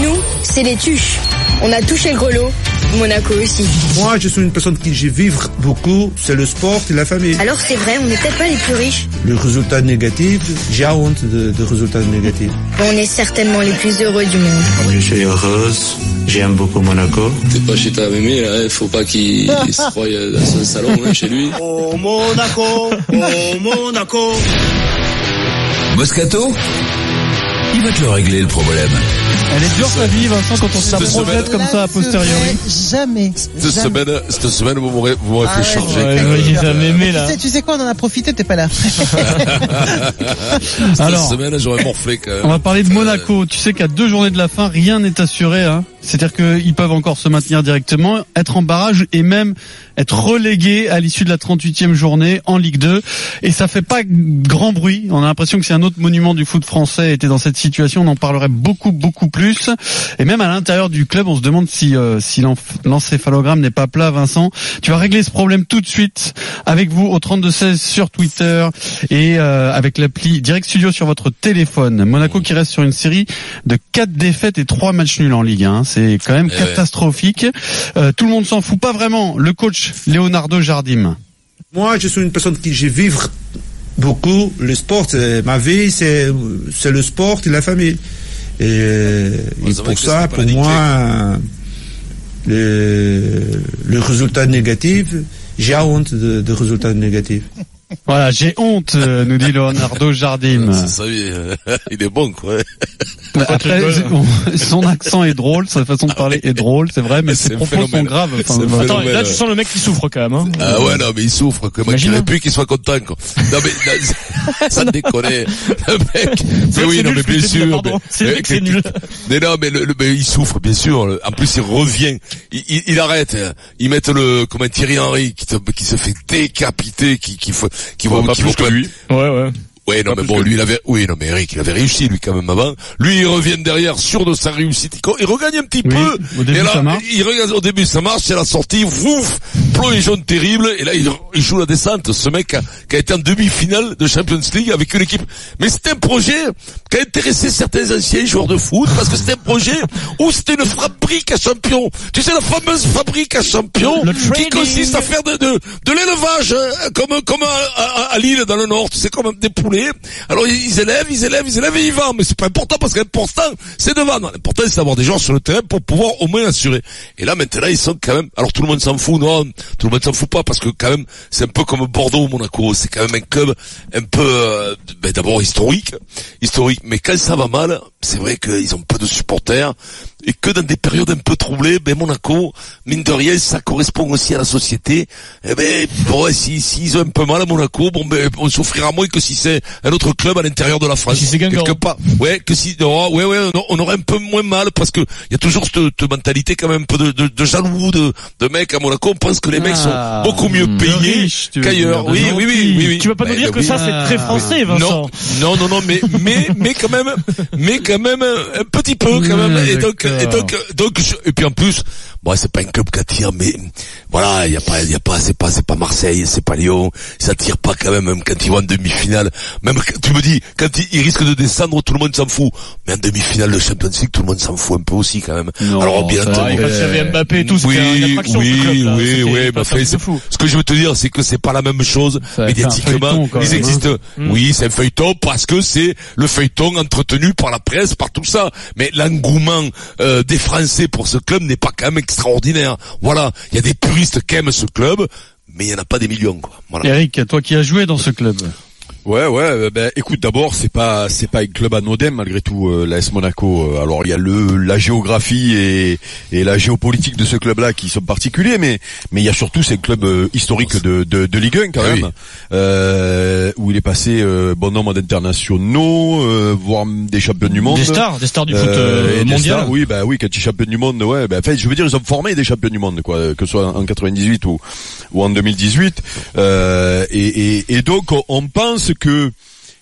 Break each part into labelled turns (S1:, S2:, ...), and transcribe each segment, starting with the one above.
S1: Nous, c'est les tuches. On a touché le grelot. Monaco aussi.
S2: Moi, je suis une personne qui j'ai vivre beaucoup, c'est le sport et la famille.
S1: Alors c'est vrai, on n'est peut-être pas les plus riches.
S2: Le résultat négatif, j'ai honte de, de résultats négatifs.
S1: On est certainement les plus heureux du monde.
S3: Je suis heureuse, j'aime beaucoup Monaco.
S4: T'es pas chez ta mémé, là, il faut pas qu'il se croie dans son salon, hein, chez lui.
S5: Oh Monaco, oh Monaco.
S6: Moscato? Il va te le régler le problème.
S7: Elle est dure sa vie, Vincent, quand on se la
S8: Cette
S7: projette
S8: semaine-
S7: comme ça a posteriori.
S9: Jamais.
S8: Cette
S9: jamais.
S8: semaine, cette semaine, vous m'aurez, vous m'aurez fait
S9: Arrête,
S8: changer.
S7: Là.
S9: Tu sais, tu sais quoi, on en a profité, t'es pas là.
S8: Cette
S7: Alors,
S8: semaine, j'aurais morflé quand même.
S7: on va parler de Monaco. Tu sais qu'à deux journées de la fin, rien n'est assuré. Hein. C'est-à-dire qu'ils peuvent encore se maintenir directement, être en barrage et même être relégués à l'issue de la 38e journée en Ligue 2. Et ça fait pas grand bruit. On a l'impression que c'est un autre monument du foot français était dans cette situation. On en parlerait beaucoup, beaucoup plus. Et même à l'intérieur du club, on se demande si, euh, si l'encéphalogramme n'est pas plat, Vincent. Tu vas régler ce problème tout de suite avec vous au 3216 sur Twitter et euh, avec l'appli Direct Studio sur votre téléphone. Monaco qui reste sur une série de quatre défaites et trois matchs nuls en Ligue 1. C'est quand même
S8: Eh ouais.
S7: catastrophique. Euh, tout le monde s'en fout pas vraiment. Le coach Leonardo Jardim.
S2: Moi, je suis une personne qui j'ai vivre beaucoup le sport. Ma vie, c'est c'est le sport et la famille. Et, euh,
S8: Ouais,
S2: et pour ça, pour moi, le, le résultat négatif, j'ai honte de, de résultats négatifs.
S7: Voilà, j'ai honte, euh, nous dit Leonardo Jardim.
S8: C'est ça, il est- il est bon, quoi.
S7: Après, c'est- son accent est drôle, sa façon de parler est drôle, c'est vrai, mais
S8: C'est
S7: ses
S8: un
S7: propos sont graves. Enfin,
S8: un.
S10: Attends, là tu sens le mec qui souffre quand même. Hein.
S8: Ah ouais, non, mais il souffre, quoi. Moi, dirais plus qu'il soit content, quoi. Non, mais, non, ça déconne. Le mec. Mais oui, non, mais
S10: que
S8: bien sûr. mais-
S10: que nul.
S8: Mais non, mais, le, le- mais il souffre, bien sûr. En plus, il revient. Il, il, il arrête. Ils mettent le, comment Thierry Henry, qui, te- qui se fait décapiter, qui, qui, faut- qui va,
S11: pas
S8: qui
S11: plus
S8: va
S11: que lui.
S10: Ouais, ouais.
S8: Ouais, non, mais bon,
S11: que
S8: lui, il avait, oui, non, mais Eric, il avait réussi, lui, quand même, avant. Lui, il revient derrière, sûr de sa réussite. Il, regagne un petit
S7: Oui,
S8: peu.
S7: au début,
S8: et là,
S7: ça marche.
S8: il au début, ça marche, c'est la sortie, ouf, plongeon terrible, et là, il, il joue la descente. Ce mec a, qui a été en demi-finale de Champions League avec une équipe. Mais c'était un projet qui a intéressé certains anciens joueurs de foot, parce que c'était un projet où c'était une fabrique à champions. Tu sais, la fameuse fabrique à champions, qui consiste à faire de, de, de l'élevage, hein, comme, comme à, à, à Lille, dans le Nord, sais, comme des Alors, ils élèvent, ils élèvent, ils élèvent et ils vendent. Mais c'est pas important parce que l'important, c'est de vendre. L'important, c'est d'avoir des gens sur le terrain pour pouvoir au moins assurer. Et là, maintenant, ils sont quand même, alors tout le monde s'en fout, non, tout le monde s'en fout pas parce que quand même, c'est un peu comme Bordeaux Monaco. C'est quand même un club un peu, euh, ben, d'abord historique, historique. Mais quand ça va mal, c'est vrai qu'ils ont peu de supporters et que dans des périodes un peu troublées, ben Monaco, mine de rien, ça correspond aussi à la société. Eh ben, bon, si s'ils ont un peu mal à Monaco, bon ben on souffrira moins que si c'est un autre club à l'intérieur de la France.
S10: Si c'est.
S8: Quelque part. Ouais, que si, oh, ouais, ouais, on, on aurait un peu moins mal parce que il y a toujours cette, cette mentalité quand même un peu de, de, de jaloux, de, de mecs à Monaco. On pense que les mecs
S7: Ah,
S8: sont beaucoup mieux payés qu'ailleurs. Oui, oui, oui, oui, oui.
S10: Tu vas pas nous dire que
S8: oui.
S10: ça c'est très français, Vincent.
S8: Non, non, non, non, mais mais mais quand même, mais quand même un, petit peu quand même. Et donc et donc donc je- et puis en plus, bon c'est pas un club qui attire, mais voilà, il y a pas il y a pas c'est pas c'est pas Marseille, c'est pas Lyon, ça attire pas quand même même quand ils vont en demi-finale. Même tu me dis quand ils, ils risquent de descendre, tout le monde s'en fout. Mais en demi-finale de Champions League, tout le monde s'en fout un peu aussi quand même.
S7: Non,
S8: Alors bien entendu.
S7: va,
S10: Ouais, quand il y avait Mbappé et tout, c'était
S8: Oui,
S10: une attraction
S8: oui,
S10: ce club, là.
S8: oui, oui, fait, ce que je veux te dire, c'est que c'est pas la même chose
S7: Ça
S8: médiatiquement. Ils
S7: hein.
S8: existent.
S10: Mm.
S8: Oui, c'est un feuilleton parce que c'est le feuilleton entretenu par la presse, par tout ça. Mais l'engouement euh, des Français pour ce club n'est pas quand même extraordinaire. Voilà, il y a des puristes qui aiment ce club, mais il y en a pas des millions, quoi. Voilà.
S7: Eric, toi qui as joué dans ce club.
S11: Ouais, ouais. euh, Ben, écoute, d'abord, c'est pas, c'est pas un club anodin malgré tout, euh, l'AS Monaco. Euh, Alors, il y a le, la géographie et, et la géopolitique de ce club-là qui sont particuliers, mais, mais il y a surtout c'est un club euh, historique de, de, de Ligue 1 quand
S8: Ah
S11: même,
S8: oui.
S11: euh, où il est passé euh, bon nombre d'internationaux, euh, voire des champions du monde.
S10: Des stars, des stars du foot
S11: des
S10: mondial.
S11: stars, oui, bah oui, quand tu es champion du monde, ouais, bah, en fait, je veux dire, ils ont formé des champions du monde, quoi, que ce soit en 98 ou, ou en 2018. Euh, et, et, et donc, on- on pense que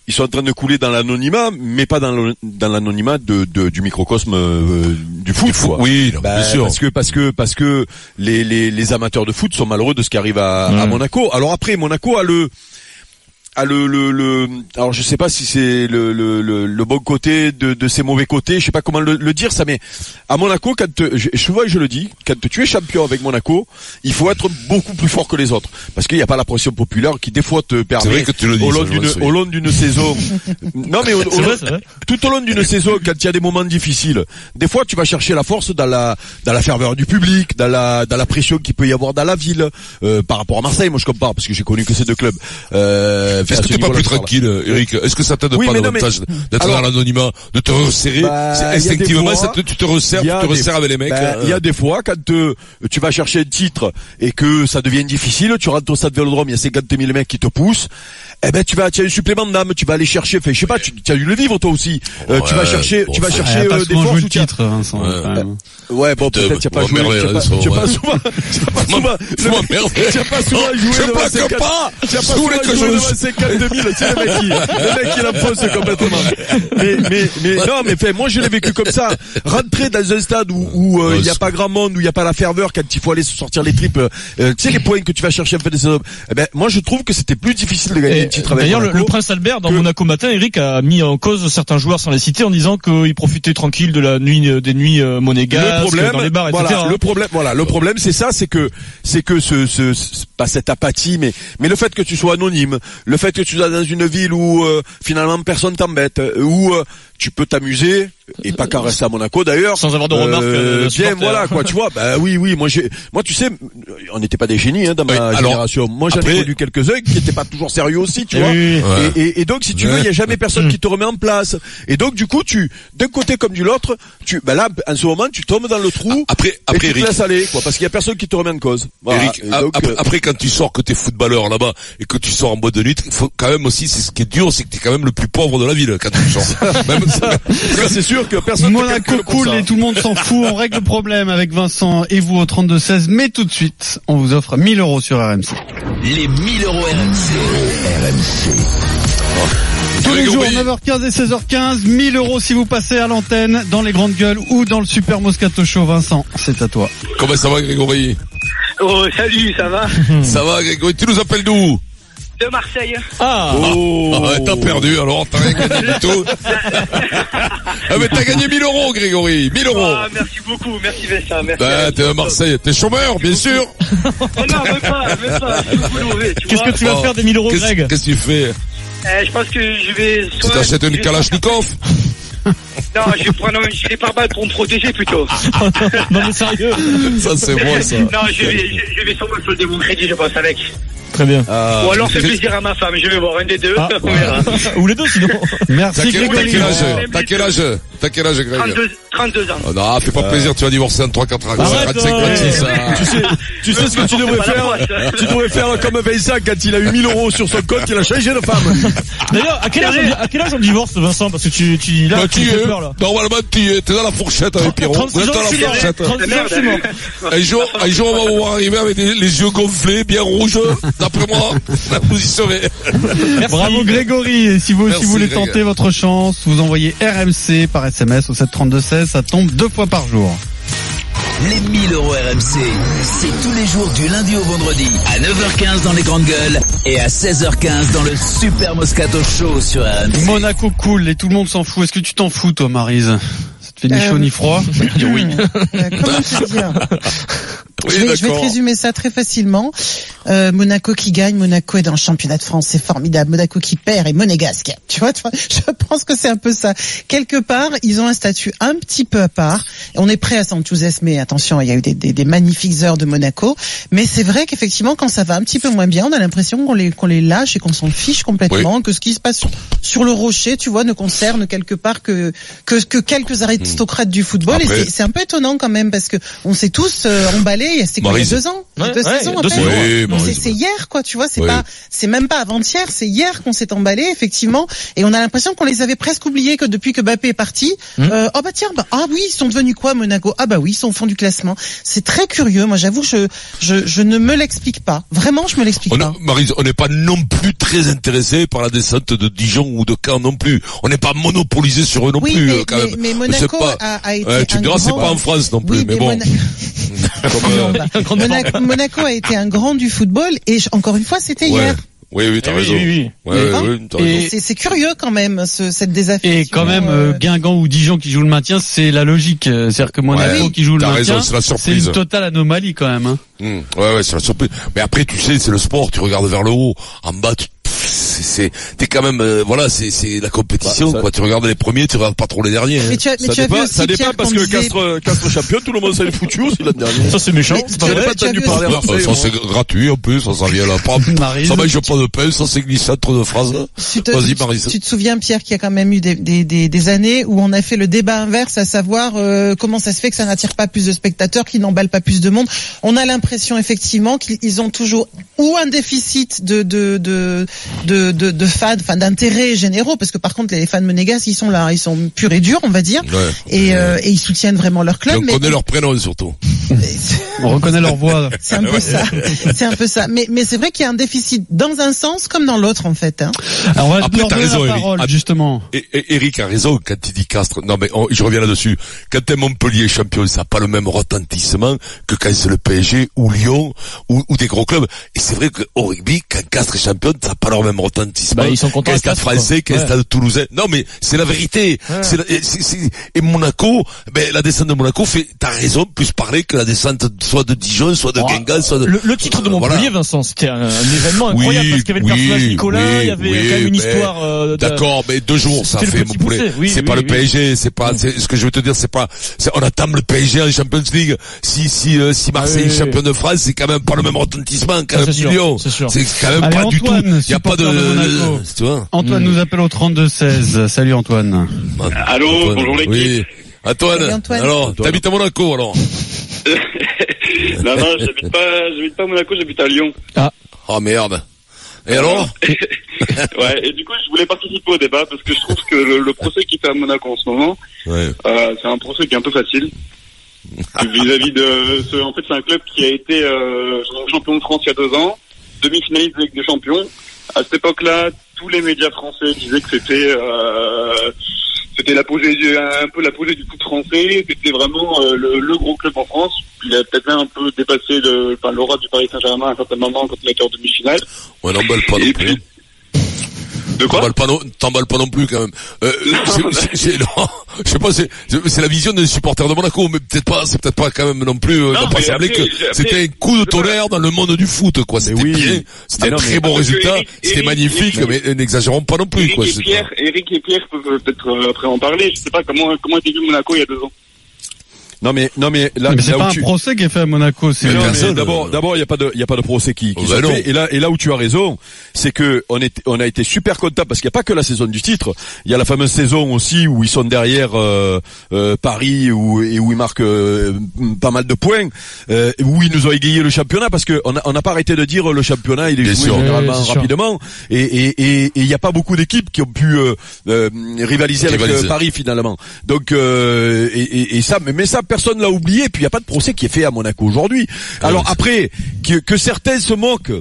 S11: ils sont en train de couler dans l'anonymat, mais pas dans l'anonymat de, de- du microcosme euh, du foot.
S8: Du foot,
S11: quoi.
S8: oui, non,
S11: Bah,
S8: bien sûr.
S11: Parce que parce que parce que les, les, les amateurs de foot sont malheureux de ce qui arrive à, à
S10: Mm.
S11: Monaco. Alors après, Monaco a le a le, le, le alors je sais pas si c'est le, le, le, le bon côté de, de ses mauvais côtés, je sais pas comment le, le dire ça, mais à Monaco, quand te- je, je vois et je le dis, quand tu es champion avec Monaco, il faut être beaucoup plus fort que les autres, parce qu'il n'y a pas la pression populaire qui des fois te permet
S8: vrai que tu le dis,
S11: au long d'une au long d'une saison. non mais au- au long-
S10: vrai.
S11: tout au long d'une saison, quand il y a des moments difficiles, des fois tu vas chercher la force dans la dans la ferveur du public, dans la dans la pression qu'il peut y avoir dans la ville, euh, par rapport à Marseille. Moi je compare parce que j'ai connu que ces deux clubs. Euh,
S8: Est-ce
S11: à
S8: que
S11: ce
S8: t'es pas plus tranquille, Eric Est-ce que ça t'aide
S11: Oui,
S8: pas
S11: non, mais-
S8: davantage d'être dans l'anonymat, de te resserrer
S11: Bah,
S8: C'est
S11: il y a des
S8: Instinctivement,
S11: fois-
S8: ça te- tu te resserres, tu te
S11: des-
S8: resserres avec les mecs.
S11: bah,
S8: euh,
S11: Il y a des fois quand euh, tu vas chercher un titre et que ça devient difficile, tu rentres au stade Vélodrome, il y a 50 000 mecs qui te poussent. Eh ben tu vas, tu as un supplément d'âme, tu vas aller chercher. Enfin, je sais pas, tu, tu as dû le vivre toi aussi. Euh, tu vas
S8: Ouais,
S11: chercher,
S8: bon,
S11: tu vas chercher
S7: pas
S11: euh, des forces as-
S7: titre, Vincent.
S8: Ouais.
S7: quand même.
S11: Ouais, bon, peut-être tu as pas joué, tu as pas, pas
S8: ouais.
S11: souvent, tu as pas souvent, tu as pas souvent joué
S8: Je
S11: devant
S8: plaque
S11: 50
S8: pas.
S11: tu as pas
S8: Je
S11: souvent
S8: que
S11: joué
S8: je-
S11: devant 52 000, tu sais, le mec qui, le mec qui l'enfonce complètement. Mais, mais, mais, non, mais fait, moi je l'ai vécu comme ça. Rentrer dans un stade où, où, euh, il y a pas grand monde, où il y a pas la ferveur, quand il faut aller se sortir les tripes, euh, tu sais, les points que tu vas chercher en fin de saison. Eh ben, moi je trouve que c'était plus difficile de gagner
S10: Et,
S11: un avec
S10: D'ailleurs, le, le prince Albert dans
S11: que-
S10: Monaco matin, Eric a mis en cause certains joueurs sans les citer en disant qu'ils profitaient tranquille de la nuit des nuits euh, monégasques
S11: le problème,
S10: dans les bars, etc.
S11: voilà,
S10: hein.
S11: le problème, voilà, le problème, c'est ça, c'est que, c'est que ce, ce, ce- pas cette apathie, mais, mais le fait que tu sois anonyme, le fait que tu sois dans une ville où euh, finalement personne t'embête, euh, où euh, tu peux t'amuser et pas qu'à rester à Monaco d'ailleurs.
S10: Sans avoir de remarques, euh,
S11: bien, voilà, quoi, tu vois. Bah oui, oui, moi j'ai, moi tu sais, on n'était pas des génies hein, dans ma
S8: Oui, alors,
S11: génération. Moi j'en ai connu quelques-uns qui étaient pas toujours sérieux aussi, tu
S10: Eh
S11: vois.
S10: oui, oui.
S8: Ouais.
S11: Et, et, et donc si tu veux, il y a jamais personne qui te remet en place. Et donc du coup, tu d'un côté comme du l'autre, tu ben là en ce moment, tu tombes dans le trou
S8: Après,
S11: et
S8: après,
S11: tu te laisses aller quoi parce qu'il y a personne qui te remet en cause. Voilà.
S8: Eric,
S11: Et
S8: a-
S11: donc,
S8: après,
S11: euh,
S8: après, quand tu sors que t'es footballeur là-bas et que tu sors en boîte de nuit, faut quand même aussi, c'est ce qui est dur, c'est que t'es quand même le plus pauvre de la ville quand tu sors. même ça.
S11: ça, c'est sûr que personne
S7: Monaco
S11: calcule pour
S7: cool et tout le monde s'en fout. On règle le problème avec Vincent et vous au 32-16. Mais tout de suite, on vous offre 1000 euros sur RMC.
S6: Les 1000 euros RMC.
S7: Tous les jours,
S8: Grégory.
S7: 9h15 et 16h15, 1000 euros si vous passez à l'antenne, dans les grandes gueules ou dans le Super Moscato Show. Vincent, c'est à toi.
S8: Comment ça va, Grégory?
S12: Oh, salut, ça va?
S8: Ça va, Grégory? Tu nous appelles d'où?
S12: De Marseille.
S10: Ah,
S8: Ah, ouais, t'as perdu, alors t'as rien gagné du tout. ah, mais t'as gagné 1000 euros, Grégory. 1000 euros.
S12: Ah, merci beaucoup, merci Vincent, merci.
S8: Bah, t'es à Marseille. T'es chômeur, bien sûr.
S12: Oh non, même pas, même pas,
S10: qu'est-ce que tu vas
S8: Oh.
S10: faire des 1000 euros,
S8: Qu'est-ce
S10: Greg
S8: qu'est-ce que tu fais?
S12: Euh, je pense que je vais...
S8: Tu t'achètes une Kalachnikov?
S12: Non, je vais prendre un gilet pare-balles pour me protéger plutôt.
S10: Non mais sérieux.
S8: Ça, c'est bon, ça.
S12: Non, je vais, je, je vais sûrement solder mon crédit, je pense, avec.
S10: Très bien.
S11: Ah,
S12: Ou alors
S8: qu'est-ce-
S12: plaisir à ma femme, je vais voir un des deux,
S10: Ah.
S12: on verra.
S10: Ou les deux sinon.
S7: Merci
S8: quel, t'as
S7: Grégory.
S8: quel âge? T'as quel âge? T'as quel âge, Greg?
S12: 32, 32 ans.
S8: Oh, non, fais pas plaisir, tu vas divorcer en 3-4 ans.
S10: Arrête,
S8: 35,
S10: ouais.
S8: 26, hein.
S11: tu sais, tu sais ce que tu devrais faire. Tu devrais faire comme Vincent quand il a eu 1000 euros sur son compte, il a changé de femme.
S10: D'ailleurs, à quel âge on, di- à quel âge on divorce, Vincent? Parce que tu, tu, là,
S8: Bah,
S10: tu fais
S8: es.
S10: peur, là.
S8: Normalement, tu y es. T'es dans la fourchette avec Pierrot.
S10: 36
S8: Vous êtes
S10: ans,
S8: dans la
S10: mort.
S8: fourchette.
S10: 36 ans, je suis mort.
S8: Un jour, un jour, on va vous voir arriver avec les yeux gonflés, bien rouges. D'après moi, vous y serez.
S7: Bravo Grégory. Et si vous aussi
S8: Merci,
S7: voulez
S8: Greg.
S7: tenter votre chance, vous envoyez RMC par SMS au 732-16. Ça tombe deux fois par jour.
S6: Les 1000 euros RMC, c'est tous les jours du lundi au vendredi à 9h15 dans les grandes gueules et à 16h15 dans le Super Moscato Show sur RMC.
S7: Monaco cool et tout le monde s'en fout. Est-ce que tu t'en fous toi Marise? Ça te fait ni
S9: Euh,
S7: chaud ni froid?
S9: Oui. comment te dire?
S8: Oui,
S9: je, vais, je vais te résumer ça très facilement. Euh, Monaco qui gagne, Monaco est dans le championnat de France, c'est formidable. Monaco qui perd et monégasque. Tu vois, tu vois, je pense que c'est un peu ça. Quelque part, ils ont un statut un petit peu à part. On est prêt à s'enthousiasmer. Attention, il y a eu des, des, des magnifiques heures de Monaco, mais c'est vrai qu'effectivement, quand ça va un petit peu moins bien, on a l'impression qu'on les qu'on les lâche et qu'on s'en fiche complètement, que ce qui se passe sur, sur le rocher, tu vois, ne concerne quelque part que que, que quelques aristocrates du football.
S8: Après-
S9: Et c'est- c'est un peu étonnant quand même parce que on s'est tous euh, emballés. Il y a- C'était quoi, il y a
S8: Maryse.
S9: deux ans,
S10: Ouais,
S9: deux
S10: ouais,
S9: saisons
S10: deux.
S8: Oui,
S9: c'est hier, quoi. Tu vois, c'est
S8: Oui.
S9: pas, c'est même pas avant-hier, c'est hier qu'on s'est emballé, effectivement. Et on a l'impression qu'on les avait presque oubliés que depuis que Mbappé est parti.
S8: Hmm.
S9: euh, oh bah tiens, bah, ah oui, ils sont devenus quoi, Monaco? Ah bah oui, ils sont au fond du classement. C'est très curieux. Moi, j'avoue, je, je, je ne me l'explique pas. Vraiment, je me l'explique
S8: On
S9: pas.
S8: a- Maryse, on n'est pas non plus très intéressé par la descente de Dijon ou de Caen non plus. On n'est pas monopolisé sur eux non
S9: Oui,
S8: plus,
S9: mais,
S8: euh, quand
S9: mais,
S8: même.
S9: mais Monaco
S8: pas-
S9: a, a été
S8: Ouais, tu
S9: un
S8: me diras, c'est pas en France non plus,
S9: Oui,
S8: mais bon.
S9: Mona-
S8: Comme, euh,
S9: Non, bah, Monaco, Monaco a été un grand du football et je- encore une fois, c'était
S8: Ouais.
S9: hier.
S8: Oui, oui, t'as raison.
S10: oui, oui.
S8: Ouais.
S9: C'est curieux quand même ce, cette désaffection.
S7: Et quand même,
S9: euh,
S7: euh, Guingamp ou Dijon qui joue le maintien, c'est la logique. Euh, C'est-à-dire que Monaco
S8: Ouais,
S7: qui joue le maintien,
S8: c'est
S7: une totale anomalie quand même. Hein.
S8: Hum, ouais, ouais, c'est la surprise. Mais après, tu sais, c'est le sport. Tu regardes vers le haut, en bas, tu, c'est, c'est, t'es quand même, euh, voilà, c'est, c'est la compétition.
S11: Bah, ça-
S8: quoi. Tu regardes les premiers, tu regardes pas trop les derniers. hein.
S9: Mais tu as, mais
S11: Ça
S9: tu as vu
S11: dépend, ça dépend
S9: Pierre,
S11: parce que
S9: disait-
S11: Castres, Castres champion, tout le monde s'est foutu aussi l'année dernière.
S10: Ça c'est méchant.
S9: Mais tu-
S11: pas entendu parler à Marseille.
S8: ça c'est gratuit en plus, ça s'en vient là. Ça mange pas de pain, ça c'est glissade trop de phrases.
S9: Tu te,
S8: Vas-y, Maryse.
S9: tu te souviens Pierre qu'il y a quand même eu des, des, des, années où on a fait le débat inverse, à savoir euh, comment ça se fait que ça n'attire pas plus de spectateurs, qu'il n'emballe pas plus de monde. On a l'impression effectivement qu'ils ont toujours ou un déficit de de de de, de, de fans, enfin d'intérêt généraux, parce que par contre les fans monégasques ils sont là, ils sont purs et durs, on va dire,
S8: Ouais.
S9: et, euh, et ils soutiennent vraiment leur
S8: Et
S9: club.
S8: on
S9: mais
S8: connaît leur prénom surtout.
S7: On reconnaît leur voix.
S9: c'est un peu ça, c'est un peu ça. Mais mais c'est vrai qu'il y a un déficit dans un sens comme dans l'autre en fait. Hein.
S7: Alors on va
S8: Après,
S7: leur
S8: t'as
S7: donner
S8: raison,
S7: la
S8: Eric.
S7: parole
S8: Ah,
S7: justement.
S8: Et, et Eric a raison quand il dit Castres. Non mais on- je reviens là-dessus. Quand t'es Montpellier champion, ça n'a pas le même retentissement que quand c'est le PSG ou Lyon ou, ou des gros clubs. Et c'est vrai qu'au rugby, quand Castres est champion, ça n'a pas le même retentissement.
S10: Bah, ils sont contents
S8: qu'un stade français, qu'un
S10: Ouais.
S8: stade toulousain? Non mais c'est la vérité. C'est la- et, et Monaco, ben la descente de Monaco fait, t'as raison, plus parler que la descente soit de Dijon, soit de
S10: Oh,
S8: Guingamp, soit de...
S10: Le, le titre de Montpellier,
S8: Voilà.
S10: Vincent, c'était un, un événement incroyable
S8: Oui,
S10: parce qu'il y avait le
S8: oui,
S10: personnage Nicolas,
S8: oui,
S10: il y avait quand même une
S8: mais-
S10: histoire. euh,
S8: D'accord, mais deux jours, ça fait mon poulet. c'est pas le PSG, c'est pas, ce que je veux te dire, c'est pas, on attend le PSG en Champions League. Si, si, euh, si Marseille
S10: Ah oui,
S8: est champion de France, c'est quand même pas le même retentissement qu'un
S10: Ah, sûr,
S8: million.
S10: c'est
S8: quand même pas du tout. Il y a pas de,
S7: supporter de Monaco.
S8: tu vois.
S7: Antoine nous appelle au 32-16. Salut Antoine.
S12: Allô,
S8: Antoine,
S12: bonjour l'équipe.
S8: Oui. Antoine,
S9: Antoine.
S8: alors, t'habites à Monaco, alors?
S12: non, non, j'habite pas, j'habite pas à Monaco, j'habite à Lyon.
S8: Oh merde. Et alors?
S12: ouais, et du coup, je voulais participer au débat parce que je trouve que le, le procès qui fait à Monaco en ce moment,
S8: Ouais.
S12: euh, c'est un procès qui est un peu facile. Vis-à-vis de ce, en fait, c'est un club qui a été euh, champion de France il y a deux ans, demi-finaliste de Ligue des Champions. À cette époque-là, tous les médias français disaient que c'était euh, c'était l'apogée du- un peu l'apogée du foot français. C'était vraiment euh, le, le gros club en France. Il a peut-être même un peu dépassé le, enfin, l'aura du Paris Saint-Germain à un certain moment quand il a été en demi-finale.
S8: Ouais, n'emballe pas non plus.
S12: puis, de quoi
S8: T'emballes pas non, t'emballes pas non plus quand même. Euh, c'est- c'est- je sais pas, c'est, la vision des supporters de Monaco, mais peut-être pas, c'est peut-être pas quand même non plus. Euh,
S12: Non,
S8: pas semblé que c'était un coup de tonnerre dans le monde du foot, quoi. C'était
S11: oui.
S8: bien, c'était
S11: Ah
S8: un
S11: non,
S8: très bon résultat, c'était magnifique,
S12: Eric-
S8: mais n'exagérons pas non plus,
S12: Eric
S8: quoi.
S12: et Pierre, Eric et Pierre peuvent peut-être euh, après en parler. Je sais pas comment comment était vu Monaco il y a deux ans.
S11: Non mais non mais là,
S7: Mais c'est pas un
S11: tu...
S7: procès qui est fait à Monaco, c'est
S11: Mais non,
S8: personne,
S11: mais d'abord,
S8: euh,
S11: d'abord, il y a pas de, il y a pas de procès qui, qui
S8: Oh, bah
S11: se fait. Et là, et là où tu as raison, c'est que on est, on a été super content parce qu'il n'y a pas que la saison du titre. Il y a la fameuse saison aussi où ils sont derrière euh, euh, Paris où, et où ils marquent euh, pas mal de points, euh, où ils nous ont égayé le championnat parce que on a- on n'a pas arrêté de dire le championnat il est
S8: Bien
S11: joué
S8: sûr.
S11: généralement
S7: Oui, c'est sûr.
S11: rapidement et et et et il n'y a pas beaucoup d'équipes qui ont pu euh, euh, rivaliser avec
S8: Rivaliser.
S11: euh, Paris finalement. Donc euh, et, et- et ça, mais, mais ça personne l'a oublié. Puis il n'y a pas de procès qui est fait à Monaco aujourd'hui. Alors
S8: c'est-
S11: après que, que certains se moquent.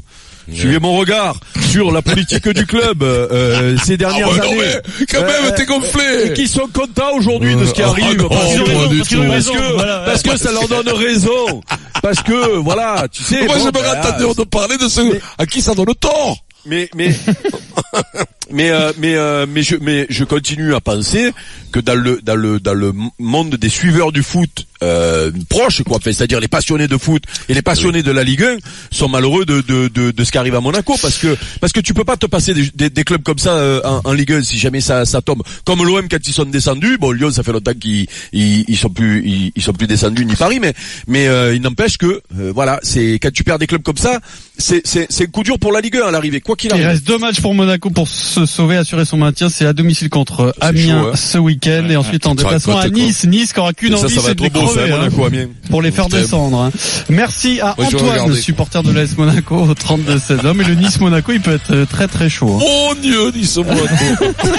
S11: Suivez mon regard sur la politique du club euh, ces
S8: Ah
S11: dernières
S8: non,
S11: années.
S8: mais, quand même,
S11: Euh,
S8: t'es
S11: et
S8: gonflé!
S11: qui sont contents aujourd'hui de ce qui
S8: Euh,
S11: arrive.
S8: ah non,
S11: parce, que,
S8: du
S11: parce
S8: tout.
S11: que- parce
S10: raison,
S11: que-
S10: voilà.
S11: parce que ça leur donne raison. Parce que voilà, tu sais.
S8: Moi,
S11: bon,
S8: j'aimerais
S11: bah,
S8: entendre de parler de ceux à qui ça donne tort!
S11: mais mais mais euh, mais euh, mais je mais je continue à penser que dans le dans le dans le monde des suiveurs du foot euh, proches quoi, enfin, c'est-à-dire les passionnés de foot et les passionnés de la Ligue 1 sont malheureux de de de, de ce qui arrive à Monaco parce que parce que tu peux pas te passer des, des, des clubs comme ça euh, en, en Ligue 1 si jamais ça ça tombe. Comme l'OM quand ils sont descendus, bon Lyon ça fait longtemps qu'ils ils, ils sont plus ils, ils sont plus descendus ni Paris mais mais euh, il n'empêche que euh, voilà, c'est quand tu perds des clubs comme ça, c'est c'est c'est un coup dur pour la Ligue 1 à l'arrivée quoi qu'il
S7: Il
S11: arrive.
S7: reste deux matchs pour Monaco pour se sauver, assurer son maintien. C'est à domicile contre Amiens
S11: chaud, hein.
S7: ce week-end et ensuite en déplacement à
S8: quoi.
S7: Nice. Nice qui aura qu'une envie, c'est de les crever, hein,
S11: Monaco, Amiens.
S7: pour les faire descendre. hein. Merci à
S8: Moi,
S7: Antoine, supporter de l'AS Monaco au 32-16 hommes. Et le Nice Monaco, il peut être euh, très très chaud. hein.
S8: Mon Dieu, dis-moi.